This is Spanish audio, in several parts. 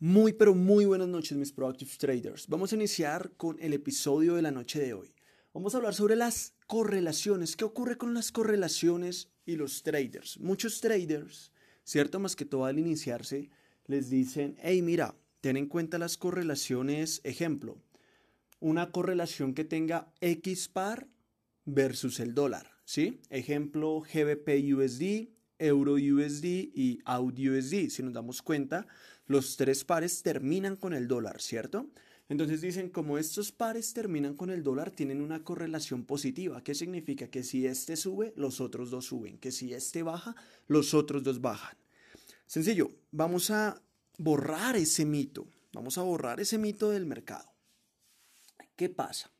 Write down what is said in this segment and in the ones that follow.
Muy pero muy buenas noches mis Productive Traders. Vamos a iniciar con el episodio de la noche de hoy. Vamos a hablar sobre las correlaciones. ¿Qué ocurre con las correlaciones y los traders? Muchos traders, ¿cierto? Más que todo al iniciarse, les dicen, hey mira, ten en cuenta las correlaciones, ejemplo, una correlación que tenga X par versus el dólar, ¿sí? Ejemplo, GBP USD, Euro USD y AUD USD. Si nos damos cuenta, los tres pares terminan con el dólar, ¿cierto? Entonces dicen, como estos pares terminan con el dólar, tienen una correlación positiva. ¿Qué significa? Que si este sube, los otros dos suben. Que si este baja, los otros dos bajan. Sencillo, vamos a borrar ese mito. Vamos a borrar ese mito del mercado. ¿Qué pasa?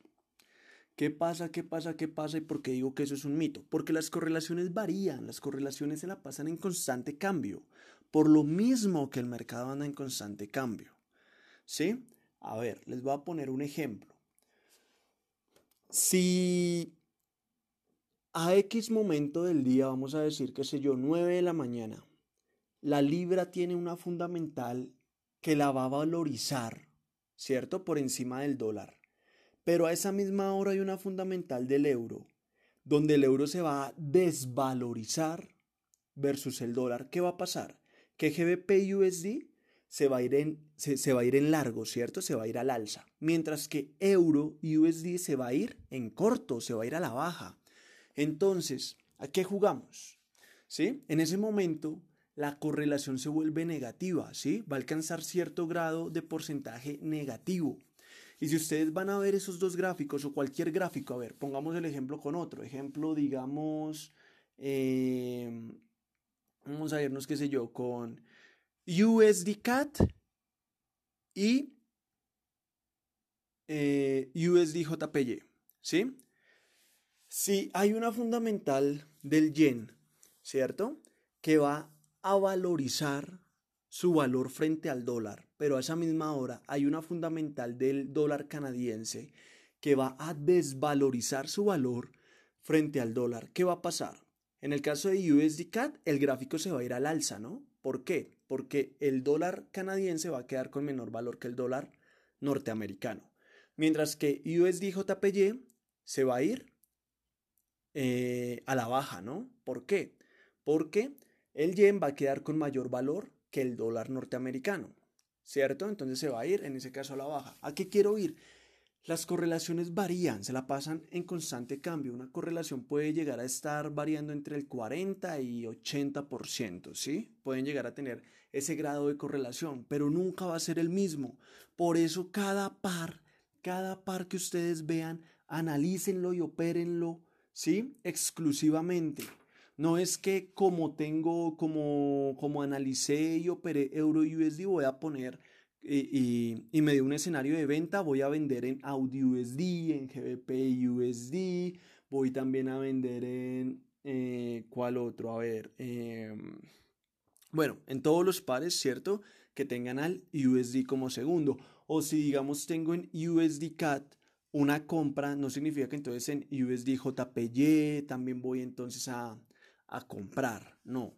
¿Qué pasa? ¿Qué pasa? ¿Qué pasa? ¿Y por qué digo que eso es un mito? Porque las correlaciones varían, las correlaciones se la pasan en constante cambio por lo mismo que el mercado anda en constante cambio. ¿Sí? A ver, les voy a poner un ejemplo. Si a X momento del día, vamos a decir, que sé yo, 9 de la mañana, la libra tiene una fundamental que la va a valorizar, ¿cierto? Por encima del dólar. Pero a esa misma hora hay una fundamental del euro, donde el euro se va a desvalorizar versus el dólar. ¿Qué va a pasar? que GBP USD se va, a ir en, se, va a ir en largo, ¿cierto? Se va a ir al alza. Mientras que Euro USD se va a ir en corto, se va a ir a la baja. Entonces, ¿a qué jugamos? ¿Sí? En ese momento, la correlación se vuelve negativa, ¿sí? Va a alcanzar cierto grado de porcentaje negativo. Y si ustedes van a ver esos dos gráficos o cualquier gráfico, a ver, pongamos el ejemplo con otro. Ejemplo, digamos, eh, Vamos a irnos, qué sé yo, con USDCAT y eh, USDJPY. ¿Sí? Si hay una fundamental del yen, ¿cierto? Que va a valorizar su valor frente al dólar, pero a esa misma hora hay una fundamental del dólar canadiense que va a desvalorizar su valor frente al dólar. ¿Qué va a pasar? En el caso de USDCAT, el gráfico se va a ir al alza, ¿no? ¿Por qué? Porque el dólar canadiense va a quedar con menor valor que el dólar norteamericano. Mientras que USDJPY se va a ir eh, a la baja, ¿no? ¿Por qué? Porque el yen va a quedar con mayor valor que el dólar norteamericano, ¿cierto? Entonces se va a ir, en ese caso, a la baja. ¿A qué quiero ir? Las correlaciones varían, se la pasan en constante cambio. Una correlación puede llegar a estar variando entre el 40 y 80%, ¿sí? Pueden llegar a tener ese grado de correlación, pero nunca va a ser el mismo. Por eso cada par, cada par que ustedes vean, analícenlo y opérenlo, ¿sí? Exclusivamente. No es que como tengo, como, como analicé y operé Euro USD, voy a poner y, me dio un escenario de venta, voy a vender en Audi USD, en GBP USD, voy también a vender en, eh, ¿cuál otro? A ver, em, bueno, en todos los pares, ¿cierto? Que tengan al USD como segundo. O si digamos tengo en USD CAT una compra, no significa que entonces en USD JPY también voy entonces a, a comprar, no.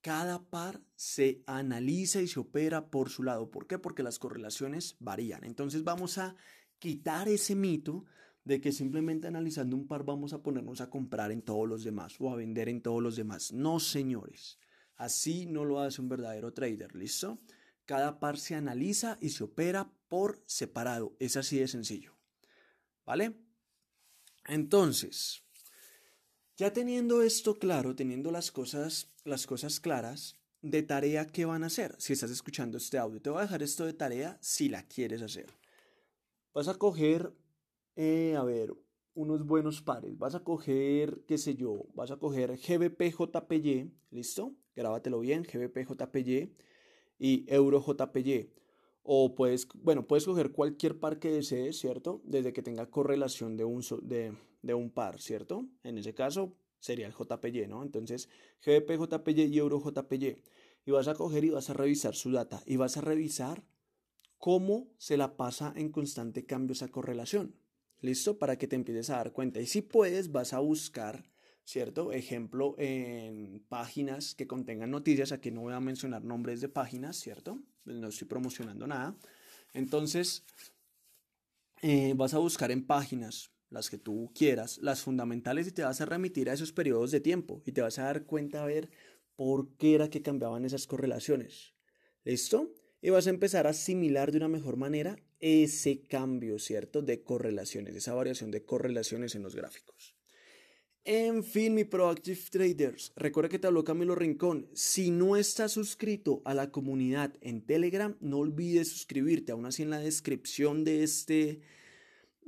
Cada par se analiza y se opera por su lado. ¿Por qué? Porque las correlaciones varían. Entonces vamos a quitar ese mito de que simplemente analizando un par vamos a ponernos a comprar en todos los demás o a vender en todos los demás. No, señores. Así no lo hace un verdadero trader, ¿listo? Cada par se analiza y se opera por separado. Es así de sencillo. ¿Vale? Entonces, ya teniendo esto claro, teniendo las cosas, las cosas claras, de tarea, ¿qué van a hacer? Si estás escuchando este audio, te voy a dejar esto de tarea si la quieres hacer. Vas a coger, eh, a ver, unos buenos pares. Vas a coger, qué sé yo, vas a coger GBPJPY, ¿listo? Grábatelo bien, GBPJPY y EuroJPY. O puedes, bueno, puedes coger cualquier par que desees, ¿cierto? Desde que tenga correlación de un, de, de un par, ¿cierto? En ese caso sería el JPY, ¿no? Entonces, GBP JPY y Euro JPY. Y vas a coger y vas a revisar su data y vas a revisar cómo se la pasa en constante cambio esa correlación. ¿Listo? Para que te empieces a dar cuenta. Y si puedes, vas a buscar ¿cierto? Ejemplo, en páginas que contengan noticias, aquí no voy a mencionar nombres de páginas, ¿cierto? No estoy promocionando nada. Entonces, eh, vas a buscar en páginas, las que tú quieras, las fundamentales y te vas a remitir a esos periodos de tiempo y te vas a dar cuenta a ver por qué era que cambiaban esas correlaciones. ¿Listo? Y vas a empezar a asimilar de una mejor manera ese cambio, ¿cierto? De correlaciones, esa variación de correlaciones en los gráficos. En fin, mi Proactive Traders, recuerda que te habló Camilo Rincón. Si no estás suscrito a la comunidad en Telegram, no olvides suscribirte. Aún así en la descripción de este,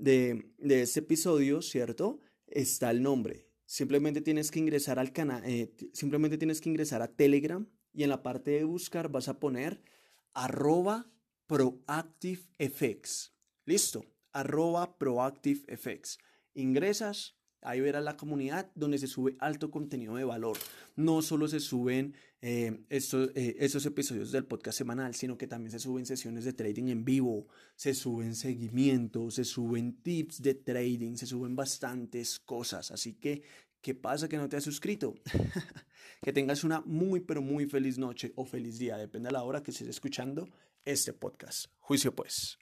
de, este episodio, ¿cierto? Está el nombre. Simplemente tienes que ingresar al canal, eh, simplemente tienes que ingresar a Telegram y en la parte de buscar vas a poner arroba proactivefx. Listo, arroba proactivefx. Ingresas, Ahí verás la comunidad donde se sube alto contenido de valor. No solo se suben eh, estos, eh, episodios del podcast semanal, sino que también se suben sesiones de trading en vivo, se suben seguimientos, se suben tips de trading, se suben bastantes cosas. Así que, ¿qué pasa que no te has suscrito? que tengas una muy, pero muy feliz noche o feliz día, depende de la hora que estés escuchando este podcast. Juicio pues.